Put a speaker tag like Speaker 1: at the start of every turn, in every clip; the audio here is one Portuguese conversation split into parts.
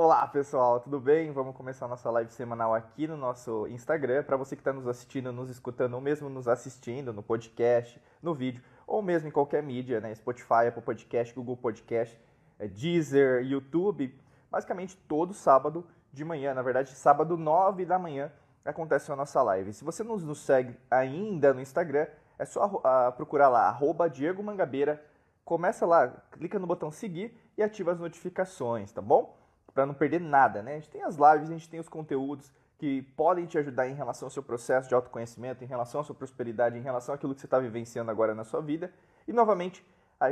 Speaker 1: Olá pessoal, tudo bem? Vamos começar nossa live semanal aqui no nosso Instagram. Para você que está nos assistindo, nos escutando, ou mesmo nos assistindo no podcast, no vídeo, ou mesmo em qualquer mídia, né? Spotify, Apple Podcast, Google Podcast, é, Deezer, YouTube. Basicamente todo sábado de manhã, na verdade, sábado 9 da manhã, acontece a nossa live. Se você não nos segue ainda no Instagram, é só uh, procurar lá, arroba Diego Mangabeira. Começa lá, clica no botão seguir e ativa as notificações, tá bom? Para não perder nada, né? A gente tem as lives, a gente tem os conteúdos que podem te ajudar em relação ao seu processo de autoconhecimento, em relação à sua prosperidade, em relação àquilo que você está vivenciando agora na sua vida. E novamente,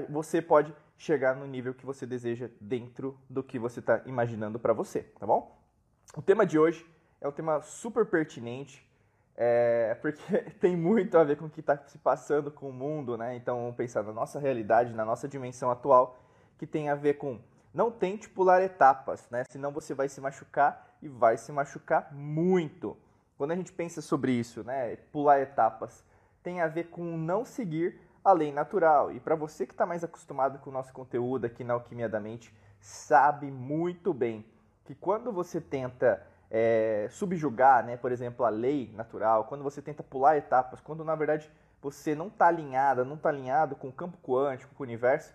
Speaker 1: você pode chegar no nível que você deseja dentro do que você está imaginando para você, tá bom? O tema de hoje é um tema super pertinente, é, porque tem muito a ver com o que está se passando com o mundo, né? Então, vamos pensar na nossa realidade, na nossa dimensão atual, que tem a ver com não tente pular etapas, né? Senão você vai se machucar e vai se machucar muito. Quando a gente pensa sobre isso, né? Pular etapas tem a ver com não seguir a lei natural. E para você que está mais acostumado com o nosso conteúdo aqui na Alquimia da Mente, sabe muito bem que quando você tenta é, subjugar, né, por exemplo, a lei natural, quando você tenta pular etapas, quando na verdade você não está alinhada, não está alinhado com o campo quântico, com o universo,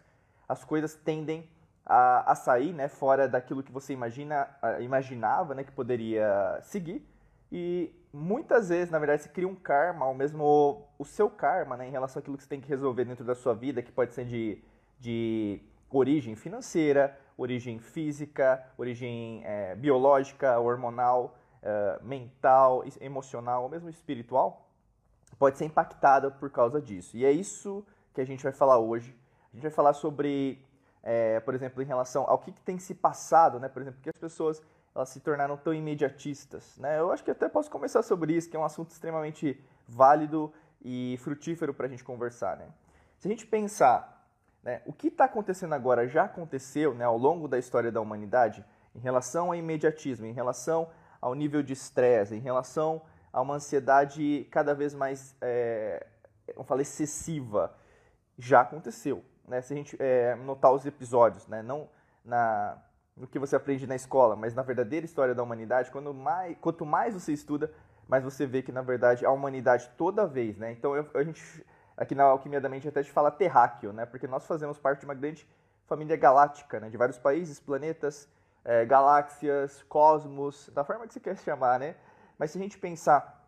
Speaker 1: as coisas tendem a, a sair né, fora daquilo que você imagina, imaginava né, que poderia seguir. E muitas vezes, na verdade, se cria um karma, ou mesmo o seu karma, né, em relação àquilo que você tem que resolver dentro da sua vida, que pode ser de, de origem financeira, origem física, origem é, biológica, hormonal, é, mental, emocional ou mesmo espiritual, pode ser impactada por causa disso. E é isso que a gente vai falar hoje. A gente vai falar sobre, é, por exemplo, em relação ao que, que, tem se passado, né? Por exemplo, que as pessoas elas se tornaram tão imediatistas, né? Eu acho que até posso começar sobre isso, que é um assunto extremamente válido e frutífero para a gente conversar, né? Se a gente pensar né? O que está acontecendo agora já aconteceu né, ao longo da história da humanidade em relação ao imediatismo, em relação ao nível de estresse, em relação a uma ansiedade cada vez mais, é, vamos falar, excessiva. Já aconteceu. Né? Se a gente é, notar os episódios, né? não na, no que você aprende na escola, mas na verdadeira história da humanidade, quando mais, quanto mais você estuda, mais você vê que, na verdade, a humanidade toda vez, né? Então, eu, a gente aqui na Alquimia da Mente até te fala terráqueo, né? Porque nós fazemos parte de uma grande família galáctica, né? De vários países, planetas, é, galáxias, cosmos, da forma que você quer chamar, né? Mas se a gente pensar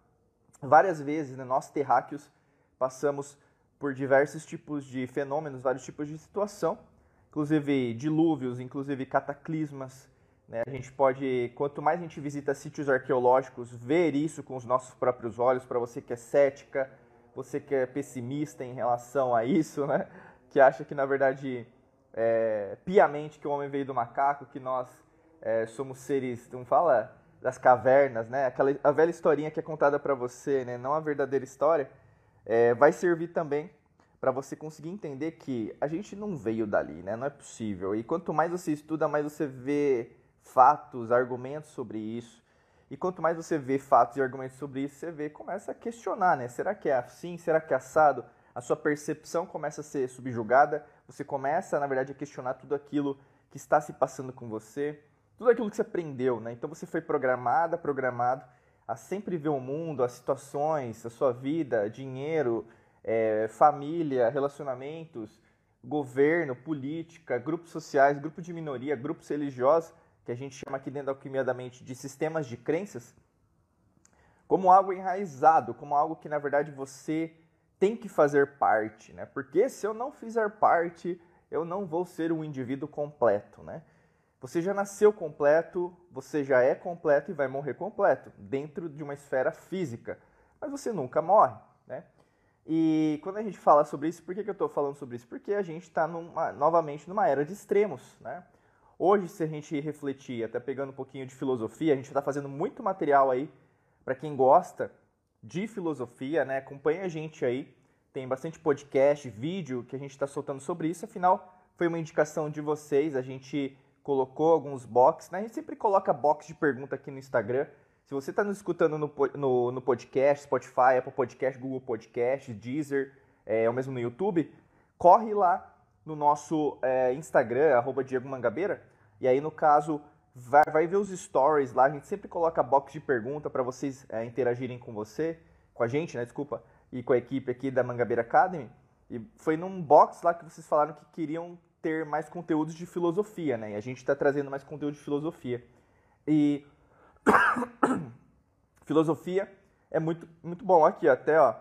Speaker 1: várias vezes, né, nós terráqueos passamos por diversos tipos de fenômenos, vários tipos de situação, inclusive dilúvios, inclusive cataclismas. Né? A gente pode, quanto mais a gente visita sítios arqueológicos, ver isso com os nossos próprios olhos, para você que é cética, você que é pessimista em relação a isso, né? Que acha que na verdade é, piamente que o homem veio do macaco, que nós é, somos seres, não fala das cavernas, né? Aquela a velha historinha que é contada para você, né? Não a verdadeira história, é, vai servir também para você conseguir entender que a gente não veio dali, né? Não é possível. E quanto mais você estuda, mais você vê fatos, argumentos sobre isso. E quanto mais você vê fatos e argumentos sobre isso, você vê, começa a questionar, né? Será que é assim? Será que é assado? A sua percepção começa a ser subjugada, você começa, na verdade, a questionar tudo aquilo que está se passando com você, tudo aquilo que você aprendeu, né? Então você foi programada, programado a sempre ver o mundo, as situações, a sua vida, dinheiro, é, família, relacionamentos, governo, política, grupos sociais, grupo de minoria, grupos religiosos que a gente chama aqui dentro da alquimia da mente de sistemas de crenças, como algo enraizado, como algo que na verdade você tem que fazer parte, né? Porque se eu não fizer parte, eu não vou ser um indivíduo completo, né? Você já nasceu completo, você já é completo e vai morrer completo, dentro de uma esfera física. Mas você nunca morre, né? E quando a gente fala sobre isso, por que, que eu estou falando sobre isso? Porque a gente está novamente numa era de extremos, né? Hoje, se a gente refletir, até pegando um pouquinho de filosofia, a gente está fazendo muito material aí para quem gosta de filosofia, né? Acompanha a gente aí, tem bastante podcast, vídeo que a gente está soltando sobre isso. Afinal, foi uma indicação de vocês, a gente colocou alguns box, né? A gente sempre coloca box de pergunta aqui no Instagram. Se você está nos escutando no, no, no, podcast, Spotify, Apple Podcast, Google Podcast, Deezer, é, ou mesmo no YouTube, corre lá no nosso é, Instagram, arroba Diego Mangabeira. E aí, no caso, vai, vai ver os stories lá. A gente sempre coloca box de pergunta para vocês é, interagirem com você, com a gente, né? Desculpa, e com a equipe aqui da Mangabeira Academy. E foi num box lá que vocês falaram que queriam ter mais conteúdos de filosofia, né? E a gente está trazendo mais conteúdo de filosofia. E filosofia é muito, muito bom. Aqui, até, ó.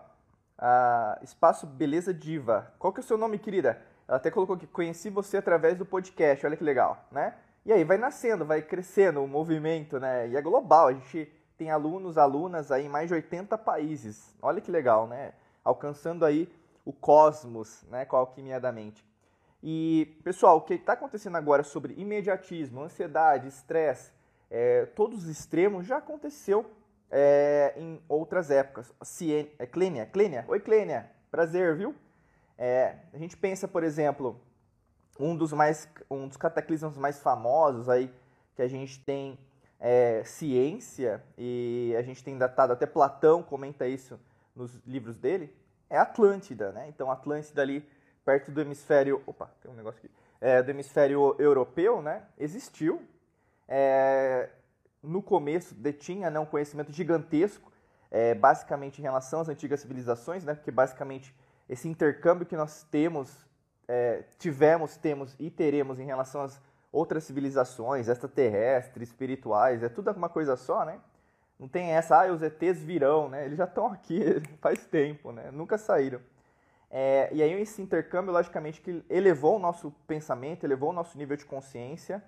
Speaker 1: Espaço Beleza Diva. Qual que é o seu nome, querida? Ela até colocou que conheci você através do podcast. Olha que legal, né? E aí vai nascendo, vai crescendo o movimento, né? E é global. A gente tem alunos, alunas aí em mais de 80 países. Olha que legal, né? Alcançando aí o cosmos, né? Com a alquimia da mente. E, pessoal, o que está acontecendo agora sobre imediatismo, ansiedade, estresse, é, todos os extremos já aconteceu é, em outras épocas. Cien... É Clênia? Clênia? Oi, Clênia. Prazer, viu? É, a gente pensa, por exemplo, um dos mais um dos cataclismos mais famosos aí que a gente tem é, ciência e a gente tem datado até Platão comenta isso nos livros dele é Atlântida, né? Então Atlântida ali perto do hemisfério, opa, tem um negócio aqui, é, do hemisfério europeu, né? Existiu. É, no começo detinha né, um conhecimento gigantesco, é, basicamente em relação às antigas civilizações, né? Porque basicamente esse intercâmbio que nós temos é, tivemos, temos e teremos em relação às outras civilizações, extraterrestres, espirituais, é tudo uma coisa só, né? Não tem essa, ah, os ETs virão, né? Eles já estão aqui faz tempo, né? Nunca saíram. É, e aí esse intercâmbio, logicamente, que elevou o nosso pensamento, elevou o nosso nível de consciência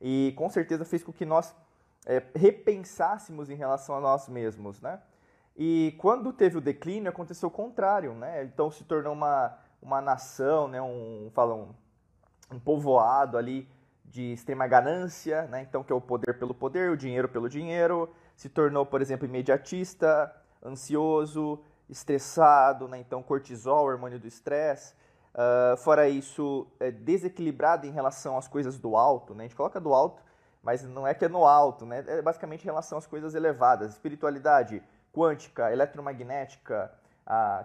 Speaker 1: e com certeza fez com que nós é, repensássemos em relação a nós mesmos, né? E quando teve o declínio, aconteceu o contrário, né? Então se tornou uma, uma nação, né, um, falam, um povoado ali de extrema ganância, né, então que é o poder pelo poder, o dinheiro pelo dinheiro, se tornou, por exemplo, imediatista, ansioso, estressado, né, então cortisol, hormônio do estresse, uh, fora isso, é desequilibrado em relação às coisas do alto, né, a gente coloca do alto, mas não é que é no alto, né, é basicamente em relação às coisas elevadas, espiritualidade quântica, eletromagnética,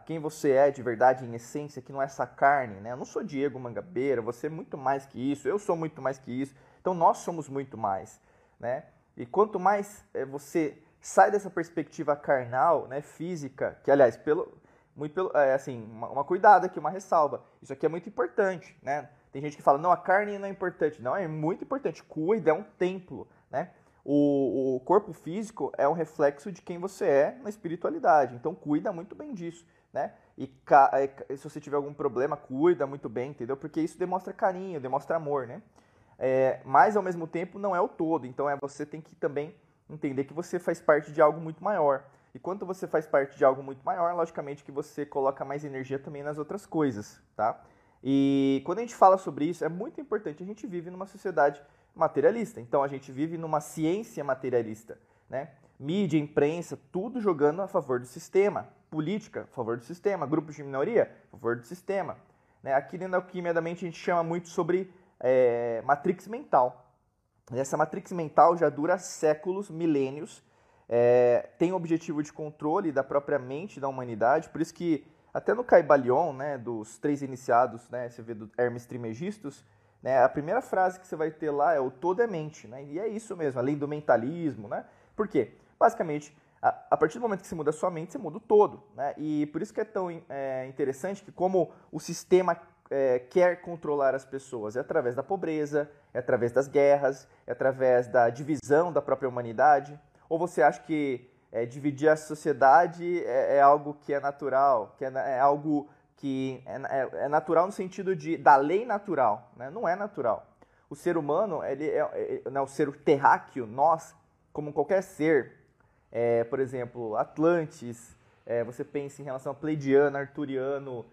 Speaker 1: quem você é de verdade, em essência, que não é essa carne, né? Eu não sou Diego Mangabeira, você é muito mais que isso, eu sou muito mais que isso. Então nós somos muito mais, né? E quanto mais é, você sai dessa perspectiva carnal, né, física, que aliás, pelo muito pelo, é, assim, uma, uma cuidado aqui, uma ressalva. Isso aqui é muito importante, né? Tem gente que fala, não, a carne não é importante. Não, é muito importante. Cuida, é um templo, né? O, o corpo físico é um reflexo de quem você é na espiritualidade. Então cuida muito bem disso, né? E é, se você tiver algum problema, cuida muito bem, entendeu? Porque isso demonstra carinho, demonstra amor, né? É, mas ao mesmo tempo não é o todo. Então é você tem que também entender que você faz parte de algo muito maior. E quando você faz parte de algo muito maior, logicamente que você coloca mais energia também nas outras coisas, tá? E quando a gente fala sobre isso, é muito importante. A gente vive numa sociedade materialista. Então a gente vive numa ciência materialista, né? Mídia, imprensa, tudo jogando a favor do sistema. Política, a favor do sistema. Grupos de minoria, a favor do sistema. Né? Aqui dentro da alquimia da mente a gente chama muito sobre é, matrix mental. Essa matrix mental já dura séculos, milênios, é, tem o objetivo de controle da própria mente da humanidade, por isso que até no Caibalion, né, dos três iniciados, né, você vê do Hermes Trimegistus, né? A primeira frase que você vai ter lá é o todo é mente, né? E é isso mesmo, além do mentalismo, né? Por quê? Basicamente, a, a partir do momento que você muda a sua mente, você muda o todo, né? E por isso que é tão é, interessante que como o sistema é, quer controlar as pessoas é através da pobreza, é através das guerras, é através da divisão da própria humanidade. Ou você acha que é, dividir a sociedade é, é, algo que é natural, que é, é algo que é, é, é, natural no sentido de da lei natural, né? não é natural. O ser humano, ele é, é, é, o ser terráqueo, nós, como qualquer ser, por exemplo, Atlantes, você pensa em relação a Pleidiano, Arturiano,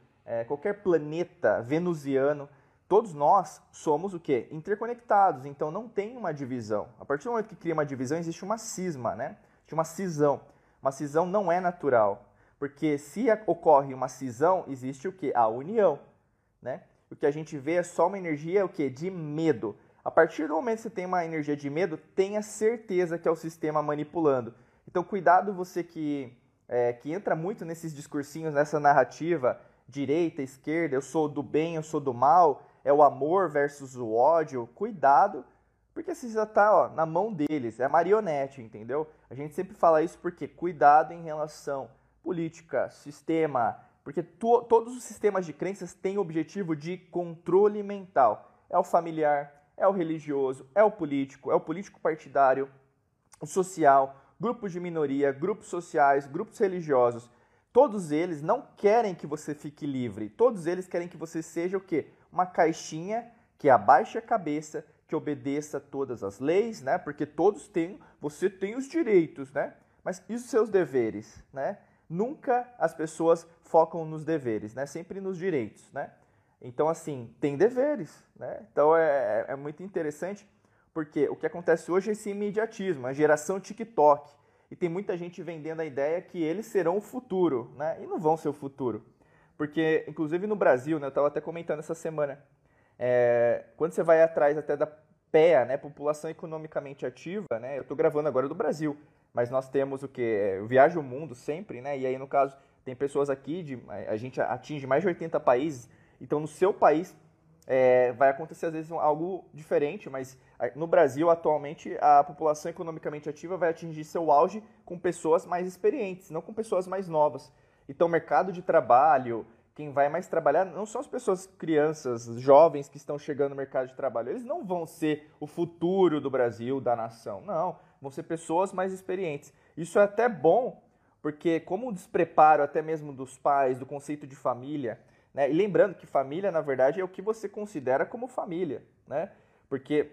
Speaker 1: qualquer planeta venusiano, todos nós somos o quê? Interconectados, então não tem uma divisão. A partir do momento que cria uma divisão, existe uma cisma, né? Existe uma cisão. Uma cisão não é natural. Porque se ocorre uma cisão, existe o que? A união, né? O que a gente vê é só uma energia o que? De medo. A partir do momento que você tem uma energia de medo, tenha certeza que é o sistema manipulando. Então, cuidado você que, é, que entra muito nesses discursinhos, nessa narrativa direita, esquerda, eu sou do bem, eu sou do mal, é o amor versus o ódio. Cuidado, Porque você já está na mão deles, é marionete, entendeu? A gente sempre fala isso porque cuidado em relação política, sistema, porque to, todos os sistemas de crenças têm o objetivo de controle mental. É o familiar, é o religioso, é o político, é o político partidário, o social, grupos de minoria, grupos sociais, grupos religiosos. Todos eles não querem que você fique livre. Todos eles querem que você seja o quê? Uma caixinha que abaixe a cabeça, que obedeça todas as leis, né? Porque todos têm, você tem os direitos, né? Mas e os seus deveres, né? Nunca as pessoas focam nos deveres, né? Sempre nos direitos, né? Então, assim, tem deveres, né? Então, é, é, é muito interessante, porque o que acontece hoje é esse imediatismo, a geração TikTok. E tem muita gente vendendo a ideia que eles serão o futuro, né? E não vão ser o futuro. Porque, inclusive no Brasil, né? Eu estava até comentando essa semana, é, quando você vai atrás até da PEA, né, população economicamente ativa, né, eu estou gravando agora do Brasil, mas nós temos o que? É, eu viajo o mundo sempre, né, e aí no caso tem pessoas aqui, de, a gente atinge mais de 80 países, então no seu país é, vai acontecer às vezes algo diferente, mas no Brasil atualmente a população economicamente ativa vai atingir seu auge com pessoas mais experientes, não com pessoas mais novas. Então, mercado de trabalho, quem vai mais trabalhar não são as pessoas, crianças, jovens que estão chegando no mercado de trabalho. Eles não vão ser o futuro do Brasil, da nação. Não, vão ser pessoas mais experientes. Isso é até bom, porque como o despreparo até mesmo dos pais, do conceito de família, né? E lembrando que família, na verdade, é o que você considera como família, né? Porque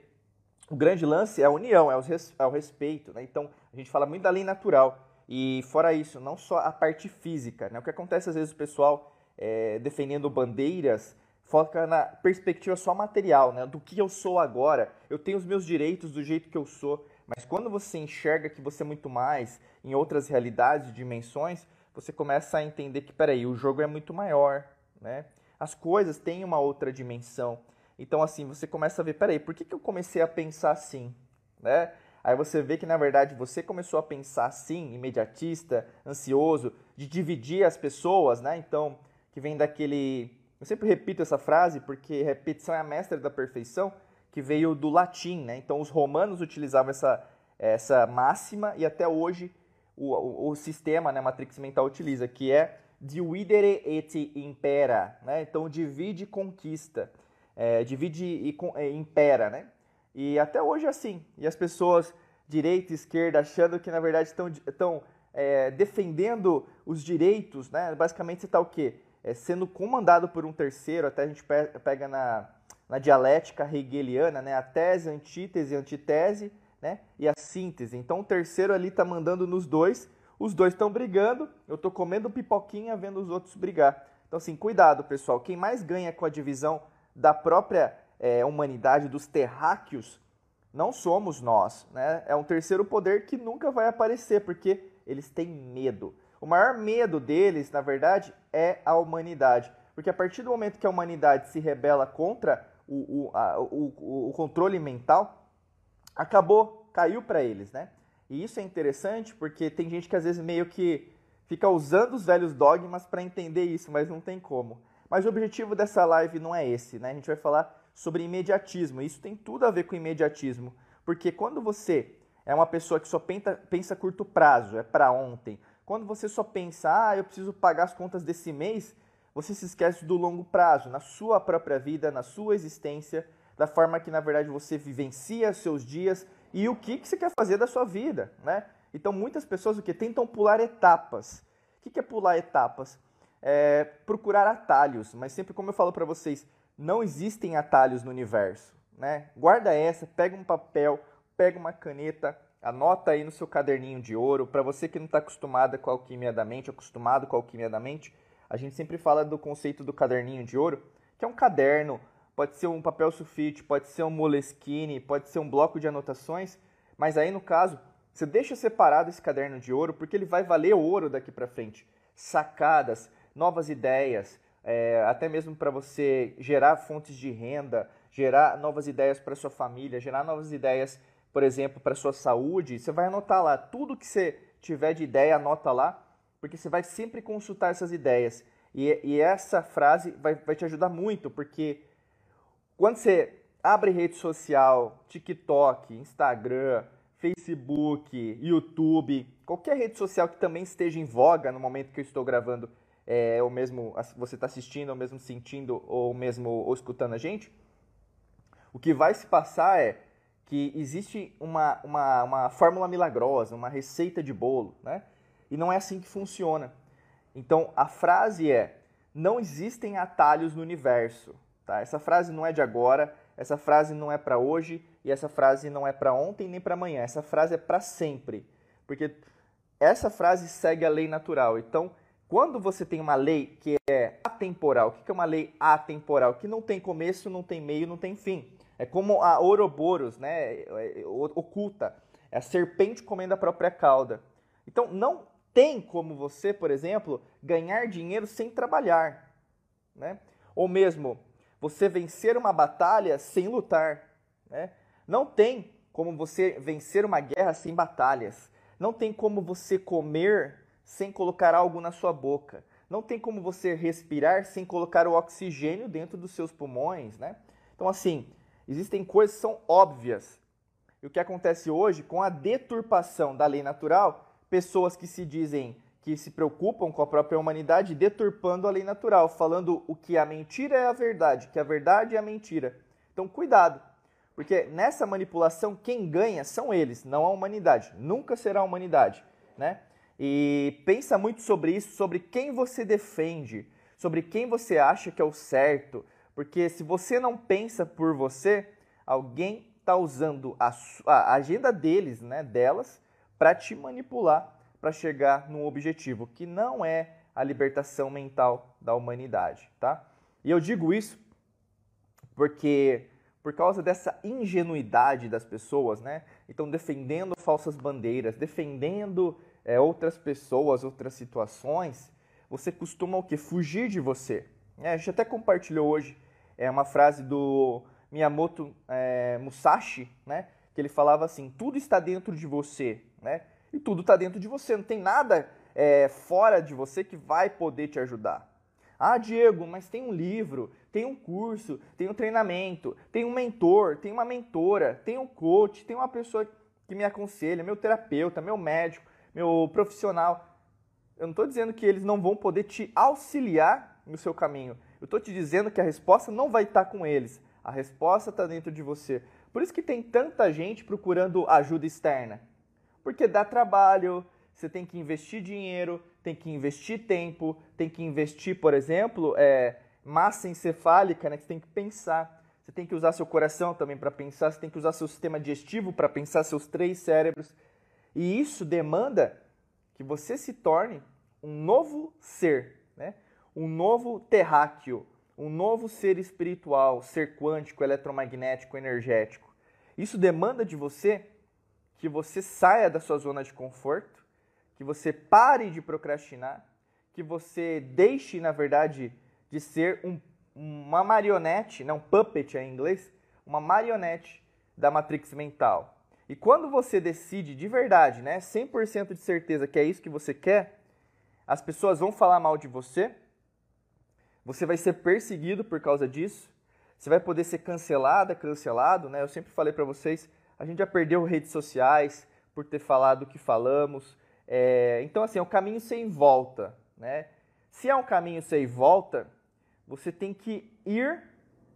Speaker 1: o grande lance é a união, é o, respeito, né? Então, a gente fala muito da lei natural. E fora isso, não só a parte física, né? O que acontece às vezes o pessoal é, defendendo bandeiras, foca na perspectiva só material, né? Do que eu sou agora. Eu tenho os meus direitos do jeito que eu sou. Mas quando você enxerga que você é muito mais em outras realidades, dimensões, você começa a entender que, peraí, o jogo é muito maior, né? As coisas têm uma outra dimensão. Então, assim, você começa a ver, peraí, por que, que eu comecei a pensar assim, né? Aí você vê que, na verdade, você começou a pensar assim, imediatista, ansioso, de dividir as pessoas, né? Então, que vem daquele. Eu sempre repito essa frase porque repetição é a mestra da perfeição, que veio do latim, né? Então os romanos utilizavam essa, essa máxima e até hoje o, o, o sistema, né, Matrix Mental utiliza, que é dividere et impera, né? Então divide e conquista, é, divide e é, impera, né? E até hoje é assim. E as pessoas direita e esquerda achando que na verdade estão, é, defendendo os direitos, né? Basicamente você está o quê? é, sendo comandado por um terceiro, até a gente pega na, na dialética hegeliana, né, a tese, a antítese, a antitese né, e a síntese. Então o terceiro ali está mandando nos dois, os dois estão brigando, eu estou comendo pipoquinha vendo os outros brigar. Então assim, cuidado pessoal, quem mais ganha com a divisão da própria é, humanidade, dos terráqueos, não somos nós, né? É um terceiro poder que nunca vai aparecer, porque eles têm medo. O maior medo deles, na verdade, é a humanidade. Porque a partir do momento que a humanidade se rebela contra o, o, a, o, o controle mental, acabou, caiu para eles, né? E isso é interessante porque tem gente que às vezes meio que fica usando os velhos dogmas para entender isso, mas não tem como. Mas o objetivo dessa live não é esse, né? A gente vai falar sobre imediatismo. Isso tem tudo a ver com imediatismo, porque quando você é uma pessoa que só pensa, pensa curto prazo, é para ontem, quando você só pensa, ah, eu preciso pagar as contas desse mês, você se esquece do longo prazo, na sua própria vida, na sua existência, da forma que na verdade você vivencia seus dias e o que, que você quer fazer da sua vida, né? Então muitas pessoas o que tentam pular etapas. O que, é pular etapas? É procurar atalhos, mas sempre como eu falo para vocês, não existem atalhos no universo, né? Guarda essa, pega um papel, pega uma caneta, Anota aí no seu caderninho de ouro. Para você que não está acostumado com a alquimia da mente, acostumado com a alquimia da mente, a gente sempre fala do conceito do caderninho de ouro, que é um caderno, pode ser um papel sulfite, pode ser um moleskine, pode ser um bloco de anotações, mas aí no caso, você deixa separado esse caderno de ouro porque ele vai valer ouro daqui para frente. Sacadas, novas ideias, é, até mesmo para você gerar fontes de renda, gerar novas ideias para sua família, gerar novas ideias por exemplo, para sua saúde, você vai anotar lá tudo que você tiver de ideia, anota lá, porque você vai sempre consultar essas ideias. E, e essa frase vai, vai te ajudar muito, porque quando você abre rede social, TikTok, Instagram, Facebook, YouTube, qualquer rede social que também esteja em voga no momento que eu estou gravando, é, ou mesmo você está assistindo, ou mesmo sentindo, ou mesmo ou escutando a gente, o que vai se passar é que existe uma, uma, uma fórmula milagrosa, uma receita de bolo, né? E não é assim que funciona. Então a frase é: não existem atalhos no universo. Tá? Essa frase não é de agora, essa frase não é para hoje e essa frase não é para ontem nem para amanhã. Essa frase é para sempre, porque essa frase segue a lei natural. Então, quando você tem uma lei que é atemporal, o que é uma lei atemporal? Que não tem começo, não tem meio, não tem fim. É como a Ouroboros, né? É, é, oculta. É a serpente comendo a própria cauda. Então, não tem como você, por exemplo, ganhar dinheiro sem trabalhar. Né? Ou mesmo você vencer uma batalha sem lutar. Né? Não tem como você vencer uma guerra sem batalhas. Não tem como você comer sem colocar algo na sua boca. Não tem como você respirar sem colocar o oxigênio dentro dos seus pulmões, né? Então, assim, existem coisas que são óbvias. E o que acontece hoje com a deturpação da lei natural pessoas que se dizem que se preocupam com a própria humanidade, deturpando a lei natural, falando o que a mentira é a verdade, que a verdade é a mentira. Então, cuidado, porque nessa manipulação quem ganha são eles, não a humanidade. Nunca será a humanidade, né? E pensa muito sobre isso, sobre quem você defende, sobre quem você acha que é o certo, porque se você não pensa por você, alguém está usando a, a agenda deles, né, delas, para te manipular para chegar num objetivo que não é a libertação mental da humanidade, tá? E eu digo isso porque por causa dessa ingenuidade das pessoas, né? Então defendendo falsas bandeiras, defendendo é, outras pessoas, outras situações, você costuma o que? Fugir de você. É, a gente até compartilhou hoje é uma frase do Miyamoto é, Musashi, né? Que ele falava assim: tudo está dentro de você né? E tudo está dentro de você, não tem nada é, fora de você que vai poder te ajudar. Ah, Diego, mas tem um livro, tem um curso, tem um treinamento, tem um mentor, tem uma mentora, tem um coach, tem uma pessoa que me aconselha, meu terapeuta, meu médico, meu profissional. Eu não estou dizendo que eles não vão poder te auxiliar no seu caminho. Eu estou te dizendo que a resposta não vai estar tá com eles. A resposta está dentro de você. Por isso que tem tanta gente procurando ajuda externa. Porque dá trabalho, você tem que investir dinheiro, tem que investir tempo, tem que investir, por exemplo, é, massa encefálica, né, que você tem que pensar. Você tem que usar seu coração também para pensar, você tem que usar seu sistema digestivo para pensar, seus três cérebros. E isso demanda que você se torne um novo ser, né? um novo terráqueo, um novo ser espiritual, ser quântico, eletromagnético, energético. Isso demanda de você que você saia da sua zona de conforto, que você pare de procrastinar, que você deixe, na verdade, de ser um, uma marionete, não puppet em inglês, uma marionete da matrix mental. E quando você decide de verdade, né, 100% de certeza que é isso que você quer, as pessoas vão falar mal de você, você vai ser perseguido por causa disso, você vai poder ser cancelada, cancelado, né? Eu sempre falei para vocês, a gente já perdeu redes sociais por ter falado o que falamos. É, então, assim, é um caminho sem volta. Né? Se é um caminho sem volta, você tem que ir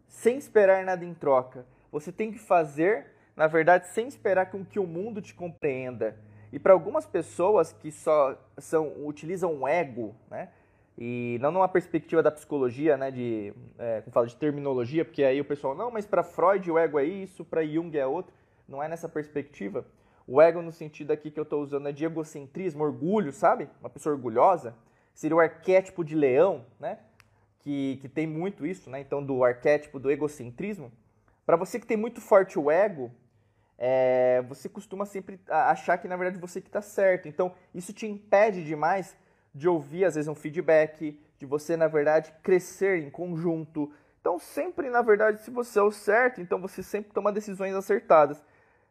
Speaker 1: sem esperar nada em troca. Você tem que fazer, na verdade, sem esperar com que o mundo te compreenda. E para algumas pessoas que só são, utilizam o ego, né? E não numa perspectiva da psicologia, né, de, é, como fala, de terminologia, porque aí o pessoal, não, mas para Freud o ego é isso, para Jung é outro não é nessa perspectiva. O ego, no sentido aqui que eu estou usando, é de egocentrismo, orgulho, sabe? Uma pessoa orgulhosa. Seria o arquétipo de leão, né? Que, que tem muito isso, né? Então, do arquétipo do egocentrismo. Para você que tem muito forte o ego, é, você costuma sempre achar que, na verdade, você que está certo. Então, isso te impede demais de ouvir, às vezes, um feedback, de você, na verdade, crescer em conjunto. Então, sempre, na verdade, se você é o certo, então você sempre toma decisões acertadas.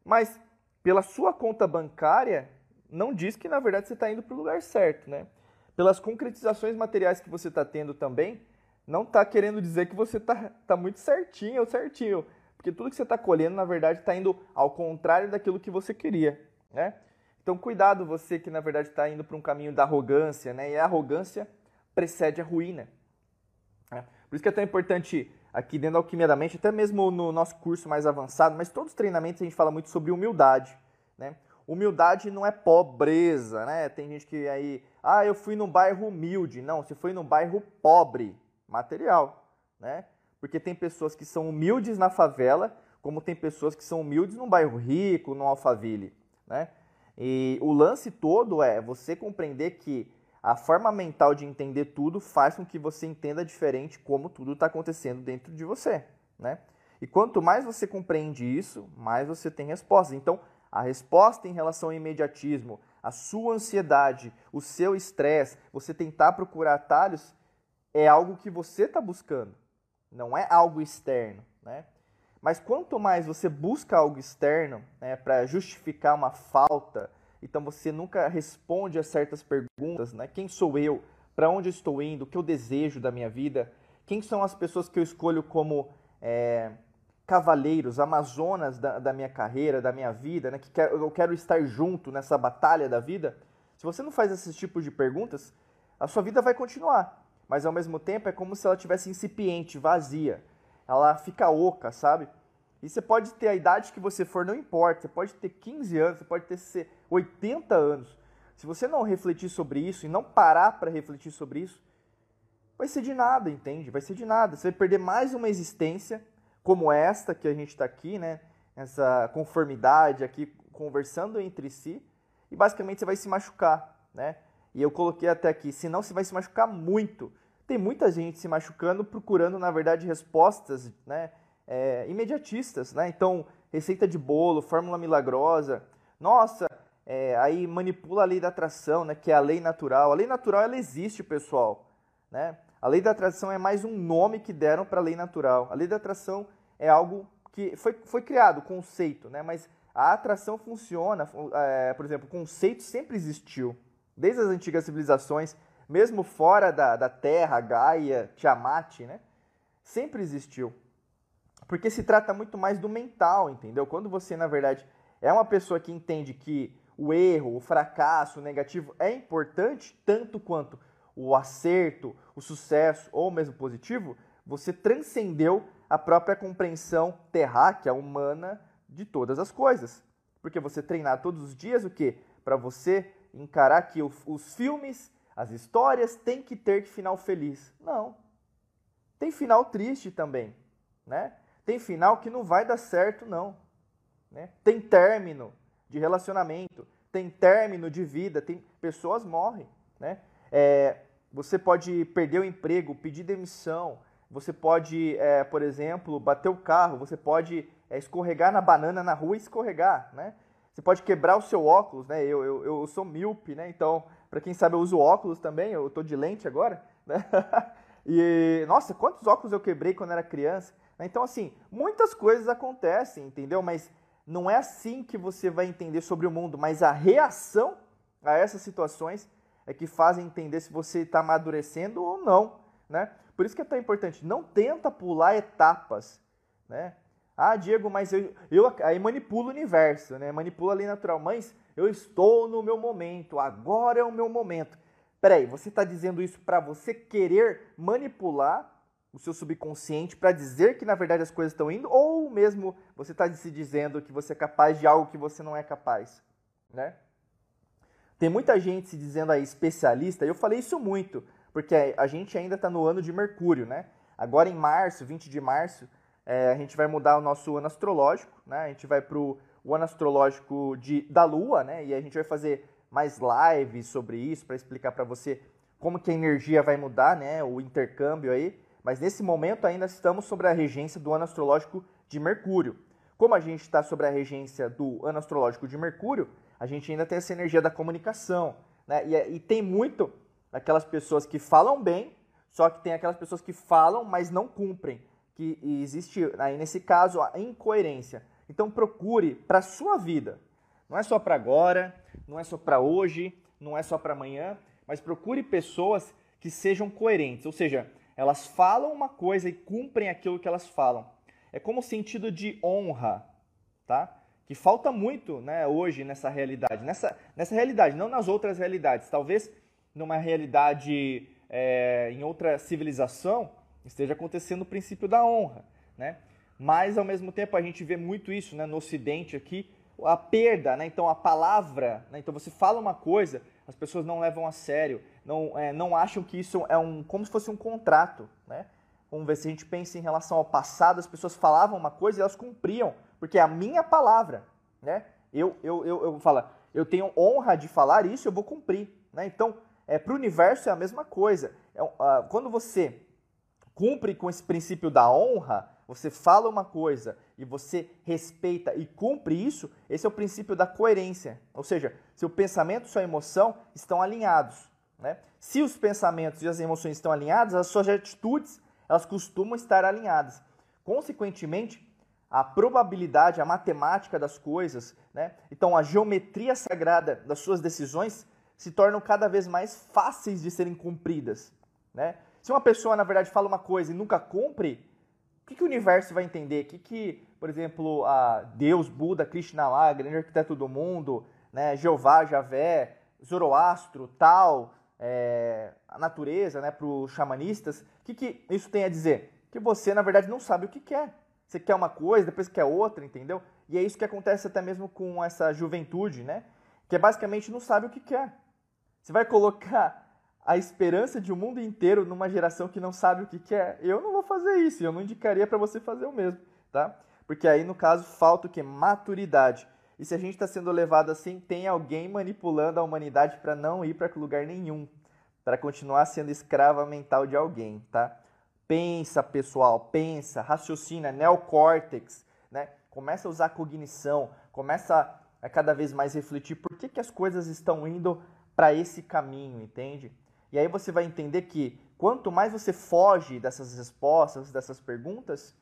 Speaker 1: Mas pela sua conta bancária, não diz que na verdade você está indo para o lugar certo, né? Pelas concretizações materiais que você está tendo também, não está querendo dizer que você está tá muito certinho ou certinho. Porque tudo que você está colhendo, na verdade, está indo ao contrário daquilo que você queria, né? Então, cuidado você que, na verdade, está indo para um caminho da arrogância, né? E a arrogância precede a ruína. Né? Por isso que é tão importante aqui dentro da Alquimia da Mente, até mesmo no nosso curso mais avançado, mas todos os treinamentos a gente fala muito sobre humildade, né? Humildade não é pobreza, né? Tem gente que aí, ah, eu fui num bairro humilde. Não, você foi num bairro pobre, material, né? Porque tem pessoas que são humildes na favela, como tem pessoas que são humildes num bairro rico, num Alphaville, né? E o lance todo é você compreender que a forma mental de entender tudo faz com que você entenda diferente como tudo está acontecendo dentro de você, né? E quanto mais você compreende isso, mais você tem respostas. Então, a resposta em relação ao imediatismo, a sua ansiedade, o seu estresse, você tentar procurar atalhos, é algo que você está buscando, não é algo externo, né? Mas quanto mais você busca algo externo né, para justificar uma falta, então você nunca responde a certas perguntas, né? Quem sou eu? Para onde estou indo? O que eu desejo da minha vida? Quem são as pessoas que eu escolho como é, cavaleiros, amazonas da, da, minha carreira, da minha vida, né? Que quer, eu quero estar junto nessa batalha da vida? Se você não faz esses tipos de perguntas, a sua vida vai continuar, mas ao mesmo tempo é como se ela tivesse incipiente, vazia ela fica oca, sabe? E você pode ter a idade que você for, não importa. Você pode ter 15 anos, você pode ter 80 anos. Se você não refletir sobre isso e não parar para refletir sobre isso, vai ser de nada, entende? Vai ser de nada. Você vai perder mais uma existência como esta que a gente está aqui, né? Essa conformidade aqui, conversando entre si. E basicamente você vai se machucar, né? E eu coloquei até aqui, senão você vai se machucar muito tem muita gente se machucando procurando, na verdade, respostas né, é, imediatistas. Né? Então, receita de bolo, fórmula milagrosa. Nossa, é, aí manipula a lei da atração, né, que é a lei natural. A lei natural ela existe, pessoal. Né? A lei da atração é mais um nome que deram para a lei natural. A lei da atração é algo que foi, foi criado, conceito, né? mas a atração funciona. É, por exemplo, o conceito sempre existiu. Desde as antigas civilizações, mesmo fora da, da Terra, Gaia, Tiamat, né? Sempre existiu. Porque se trata muito mais do mental, entendeu? Quando você, na verdade, é uma pessoa que entende que o erro, o fracasso, o negativo é importante tanto quanto o acerto, o sucesso ou mesmo positivo, você transcendeu a própria compreensão terráquea, humana de todas as coisas. Porque você treinar todos os dias o quê? Para você encarar que os filmes as histórias têm que ter final feliz. Não. Tem final triste também, né? Tem final que não vai dar certo, não. Né? Tem término de relacionamento, tem término de vida, tem pessoas morrem, né? É, você pode perder o emprego, pedir demissão, você pode, é, por exemplo, bater o carro, você pode é, escorregar na banana na rua e escorregar, né? Você pode quebrar o seu óculos, né? Eu, eu, eu sou míope, né? Então para quem sabe, eu uso óculos também, eu tô de lente agora, né? e, nossa, quantos óculos eu quebrei quando era criança. Né? Então, assim, muitas coisas acontecem, entendeu? Mas não é assim que você vai entender sobre o mundo, mas a reação a essas situações é que fazem entender se você está amadurecendo ou não, né? Por isso que é tão importante, não tenta pular etapas, né? Ah, Diego, mas eu, eu aí manipulo o universo, né? Manipula a lei natural. Mas eu estou no meu momento, agora é o meu momento. Peraí, você está dizendo isso para você querer manipular o seu subconsciente para dizer que na verdade as coisas estão indo, ou mesmo você está se dizendo que você é capaz de algo que você não é capaz, né? Tem muita gente se dizendo aí especialista, e eu falei isso muito, porque a gente ainda está no ano de Mercúrio, né? Agora em março, 20 de março, é, a gente vai mudar o nosso ano astrológico, né? A gente vai para o ano astrológico de, da Lua, né? E a gente vai fazer mais lives sobre isso para explicar para você como que a energia vai mudar, né? O intercâmbio aí. Mas nesse momento ainda estamos sobre a regência do ano astrológico de Mercúrio. Como a gente está sobre a regência do ano astrológico de Mercúrio, a gente ainda tem essa energia da comunicação, né? E, e tem muito aquelas pessoas que falam bem, só que tem aquelas pessoas que falam, mas não cumprem que existe aí nesse caso a incoerência. Então procure para a sua vida. Não é só para agora, não é só para hoje, não é só para amanhã, mas procure pessoas que sejam coerentes, ou seja, elas falam uma coisa e cumprem aquilo que elas falam. é como o sentido de honra, tá? Que falta muito, né, hoje nessa realidade, nessa, nessa realidade, não nas outras realidades. Talvez numa realidade é, em outra civilização esteja acontecendo o princípio da honra, né? Mas ao mesmo tempo a gente vê muito isso, né, no Ocidente aqui, a perda, né? Então a palavra, né? então você fala uma coisa, as pessoas não levam a sério, não, é, não acham que isso é um como se fosse um contrato, né? Vamos ver se a gente pensa em relação ao passado, as pessoas falavam uma coisa e elas cumpriam, porque é a minha palavra, né? Eu, eu, eu, eu falo, eu tenho honra de falar isso, eu vou cumprir, né? Então, é, para o universo é a mesma coisa. É, uh, quando você cumpre com esse princípio da honra, você fala uma coisa e você respeita e cumpre isso, esse é o princípio da coerência. Ou seja, seu pensamento e sua emoção estão alinhados. Né? Se os pensamentos e as emoções estão alinhados, as suas atitudes elas costumam estar alinhadas. Consequentemente, a probabilidade, a matemática das coisas, né? então a geometria sagrada das suas decisões se tornam cada vez mais fáceis de serem cumpridas. Né? Se uma pessoa, na verdade, fala uma coisa e nunca cumpre, o que, que o universo vai entender? O que, que por exemplo, a Deus, Buda, Krishna lá, grande arquiteto do mundo, né? Jeová, Javé, Zoroastro, tal, é, a natureza, né, para os xamanistas, o que, que isso tem a dizer? Que você, na verdade, não sabe o que quer. Você quer uma coisa, depois quer outra, entendeu? E é isso que acontece até mesmo com essa juventude, né? Que é basicamente não sabe o que quer. Você vai colocar a esperança de um mundo inteiro numa geração que não sabe o que quer? Eu não vou fazer isso, eu não indicaria para você fazer o mesmo, tá? Porque aí, no caso, falta o que? Maturidade. E se a gente está sendo levado assim, tem alguém manipulando a humanidade para não ir para lugar nenhum, para continuar sendo escrava mental de alguém, tá? Pensa, pessoal, pensa, raciocina, neocórtex, né? Começa a usar a cognição, começa a cada vez mais refletir por que, que as coisas estão indo para esse caminho, entende? E aí você vai entender que quanto mais você foge dessas respostas, dessas perguntas,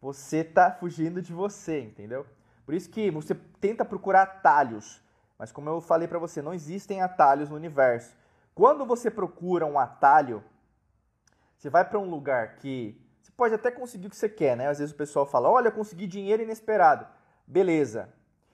Speaker 1: você está fugindo de você, entendeu? Por isso que você tenta procurar atalhos, mas como eu falei para você, não existem atalhos no universo. Quando você procura um atalho, você vai para um lugar que você pode até conseguir o que você quer, né? Às vezes o pessoal fala: "Olha, eu consegui dinheiro inesperado". Beleza.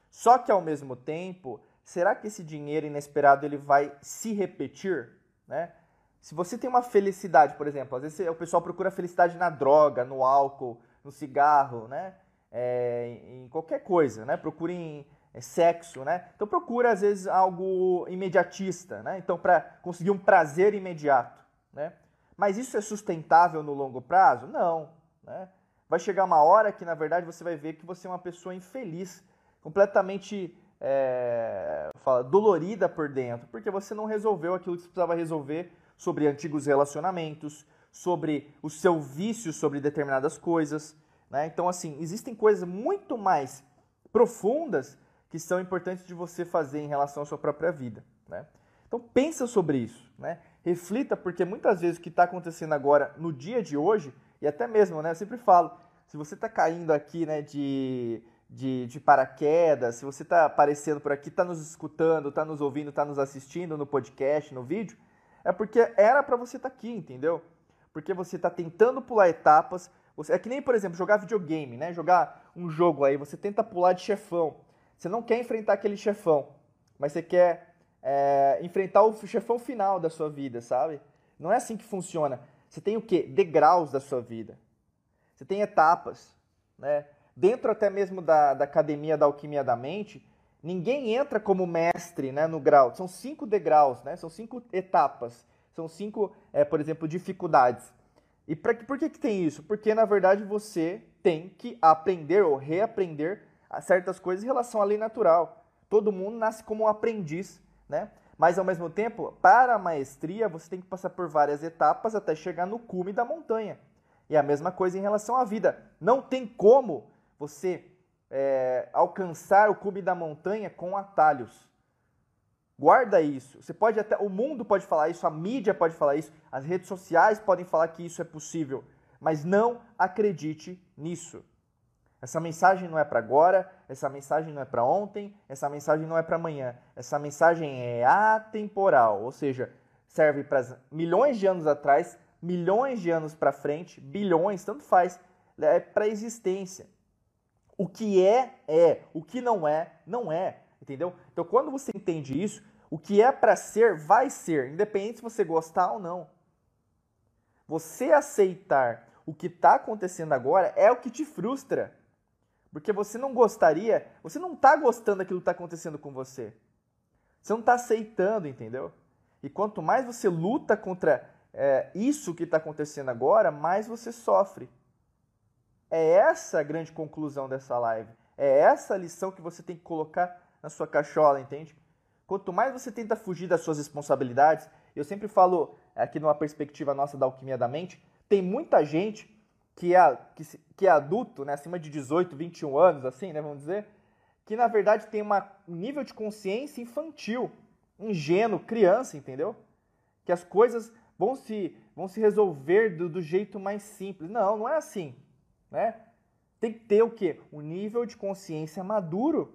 Speaker 1: Só que ao mesmo tempo, será que esse dinheiro inesperado ele vai se repetir, né? Se você tem uma felicidade, por exemplo, às vezes o pessoal procura felicidade na droga, no álcool, no cigarro, né? É, em qualquer coisa, né? Procurem é, sexo, né? Então procura às vezes algo imediatista, né? Então para conseguir um prazer imediato, né? Mas isso é sustentável no longo prazo? Não, né? Vai chegar uma hora que na verdade você vai ver que você é uma pessoa infeliz, completamente é, fala, dolorida por dentro, porque você não resolveu aquilo que você precisava resolver sobre antigos relacionamentos, sobre o seu vício sobre determinadas coisas, né? Então, assim, existem coisas muito mais profundas que são importantes de você fazer em relação à sua própria vida. Né? Então, pensa sobre isso. Né? Reflita, porque muitas vezes o que está acontecendo agora, no dia de hoje, e até mesmo, né, eu sempre falo, se você está caindo aqui né, de, de, de paraquedas, se você está aparecendo por aqui, está nos escutando, está nos ouvindo, está nos assistindo no podcast, no vídeo, é porque era para você estar tá aqui, entendeu? Porque você está tentando pular etapas, você, é que nem, por exemplo, jogar videogame, né? Jogar um jogo aí, você tenta pular de chefão. Você não quer enfrentar aquele chefão, mas você quer é, enfrentar o chefão final da sua vida, sabe? Não é assim que funciona. Você tem o quê? Degraus da sua vida. Você tem etapas, né? Dentro até mesmo da, da academia da alquimia da mente, ninguém entra como mestre né, no grau. São cinco degraus, né? São cinco etapas. São cinco, é, por exemplo, dificuldades. E pra, por que, que tem isso? Porque, na verdade, você tem que aprender ou reaprender certas coisas em relação à lei natural. Todo mundo nasce como um aprendiz, né? Mas, ao mesmo tempo, para a maestria, você tem que passar por várias etapas até chegar no cume da montanha. E a mesma coisa em relação à vida. Não tem como você é, alcançar o cume da montanha com atalhos. Guarda isso. Você pode até, o mundo pode falar isso, a mídia pode falar isso, as redes sociais podem falar que isso é possível, mas não acredite nisso. Essa mensagem não é para agora, essa mensagem não é para ontem, essa mensagem não é para amanhã. Essa mensagem é atemporal, ou seja, serve para milhões de anos atrás, milhões de anos para frente, bilhões, tanto faz. é para a existência. O que é, é. O que não é, não é. Entendeu? Então, quando você entende isso, o que é para ser, vai ser, independente se você gostar ou não. Você aceitar o que está acontecendo agora é o que te frustra. Porque você não gostaria, você não está gostando daquilo que está acontecendo com você. Você não está aceitando, entendeu? E quanto mais você luta contra é, isso que está acontecendo agora, mais você sofre. É essa a grande conclusão dessa live. É essa a lição que você tem que colocar na sua cachola, entende? Quanto mais você tenta fugir das suas responsabilidades, eu sempre falo aqui numa perspectiva nossa da alquimia da mente, tem muita gente que é, que, que é adulto, né, acima de 18, 21 anos, assim, né, vamos dizer, que na verdade tem uma, um nível de consciência infantil, ingênuo, criança, entendeu? Que as coisas vão se, vão se resolver do, do jeito mais simples. Não, não é assim, né? Tem que ter o quê? Um nível de consciência maduro.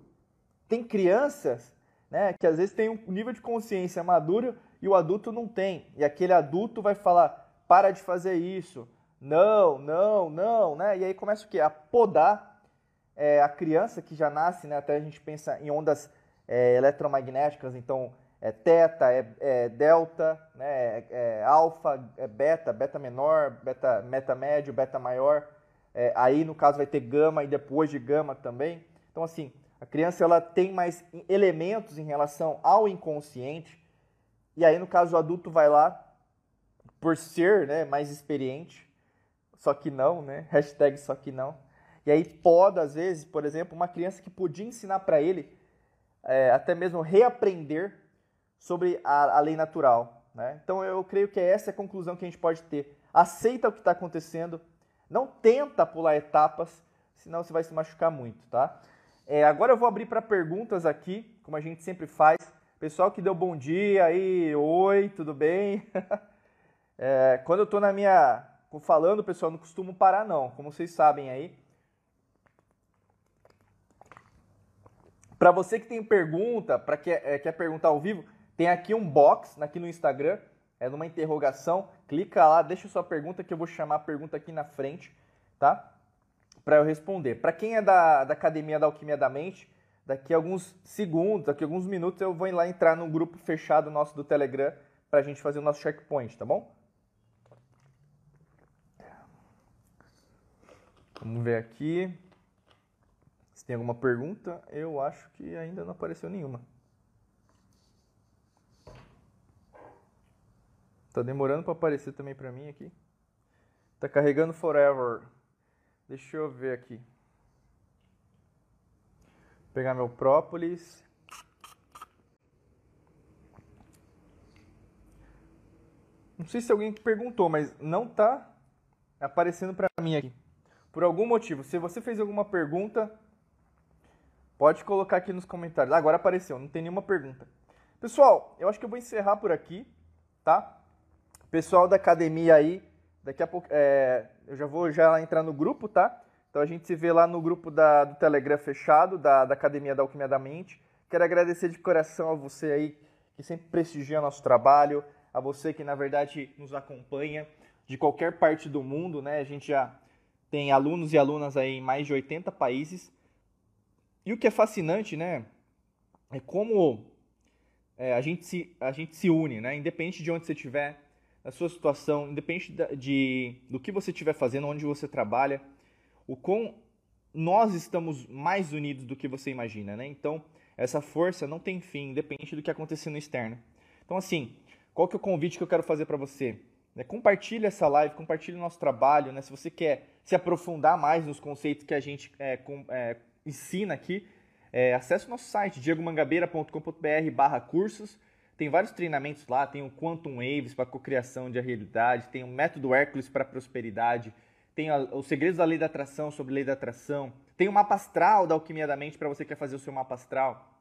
Speaker 1: Tem crianças, né, que às vezes tem um nível de consciência maduro e o adulto não tem. E aquele adulto vai falar: "Para de fazer isso". Não, não, não, né? E aí começa o quê? A podar é, a criança que já nasce, né, até a gente pensa em ondas é, eletromagnéticas, então é teta, é, é delta, né, é, é alfa, é beta, beta menor, beta, meta médio, beta maior. É, aí no caso vai ter gama e depois de gama também. Então assim, a criança ela tem mais elementos em relação ao inconsciente. E aí no caso o adulto vai lá por ser, né, mais experiente, só que não, né? Hashtag só que não e aí pode, às vezes, por exemplo, uma criança que podia ensinar para ele é, até mesmo reaprender sobre a, a lei natural. Né? Então eu creio que essa é a conclusão que a gente pode ter. Aceita o que está acontecendo, não tenta pular etapas, senão você vai se machucar muito, tá? É, agora eu vou abrir para perguntas aqui, como a gente sempre faz. Pessoal que deu bom dia aí, oi, tudo bem? é, quando eu estou na minha falando, pessoal, não costumo parar não, como vocês sabem aí. Para você que tem pergunta, para que é, quer perguntar ao vivo, tem aqui um box aqui no Instagram, é numa interrogação. Clica lá, deixa sua pergunta que eu vou chamar a pergunta aqui na frente, tá? Para eu responder. Para quem é da, da Academia da Alquimia da Mente, daqui a alguns segundos, daqui a alguns minutos eu vou lá entrar no grupo fechado nosso do Telegram para a gente fazer o nosso checkpoint, tá bom? Vamos ver aqui. Se tem alguma pergunta, eu acho que ainda não apareceu nenhuma. Tá demorando para aparecer também para mim aqui. Tá carregando forever. Deixa eu ver aqui. Vou pegar meu própolis. Não sei se alguém perguntou, mas não tá aparecendo para mim aqui. Por algum motivo. Se você fez alguma pergunta, Pode colocar aqui nos comentários. Ah, agora apareceu, não tem nenhuma pergunta. Pessoal, eu acho que eu vou encerrar por aqui, tá? Pessoal da academia aí, daqui a pouco é, eu já vou já entrar no grupo, tá? Então a gente se vê lá no grupo da, do Telegram fechado, da, da Academia da Alquimia da Mente. Quero agradecer de coração a você aí que sempre prestigia nosso trabalho, a você que na verdade nos acompanha de qualquer parte do mundo, né? A gente já tem alunos e alunas aí em mais de 80 países. E o que é fascinante, né, é como é, a, gente se, a gente se une, né? Independente de onde você estiver, da sua situação, independente de, de, do que você estiver fazendo, onde você trabalha, o com nós estamos mais unidos do que você imagina, né? Então, essa força não tem fim, independente do que acontecer no externo. Então, assim, qual que é o convite que eu quero fazer para você? É, compartilhe essa live, compartilhe o nosso trabalho, né? Se você quer se aprofundar mais nos conceitos que a gente é, com, é, ensina aqui, é, acesse o nosso site, diegomangabeira.com.br barra cursos. Tem vários treinamentos lá, tem o Quantum Waves para cocriação de realidade, tem o Método Hércules para prosperidade, tem os segredos da lei da atração sobre lei da atração, tem o mapa astral da alquimia da mente para você que quer fazer o seu mapa astral.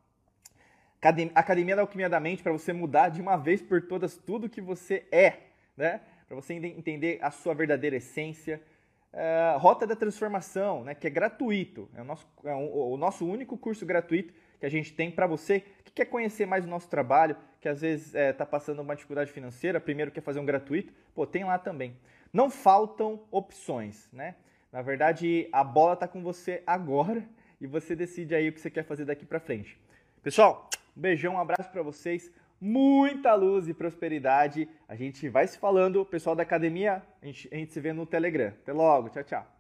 Speaker 1: Academia da Alquimia da Mente para você mudar de uma vez por todas tudo que você é, né? Para você entender a sua verdadeira essência, é, Rota da Transformação, né, que é gratuito. É o nosso, é o nosso único curso gratuito que a gente tem para você que quer conhecer mais o nosso trabalho, que às vezes está é, tá passando uma dificuldade financeira, primeiro quer fazer um gratuito, pô, tem lá também. Não faltam opções, né? Na verdade, a bola está com você agora e você decide aí o que você quer fazer daqui para frente. Pessoal, um beijão, um abraço para vocês. Muita luz e prosperidade. A gente vai se falando. Pessoal da academia, a gente, a gente se vê no Telegram. Até logo. Tchau, tchau.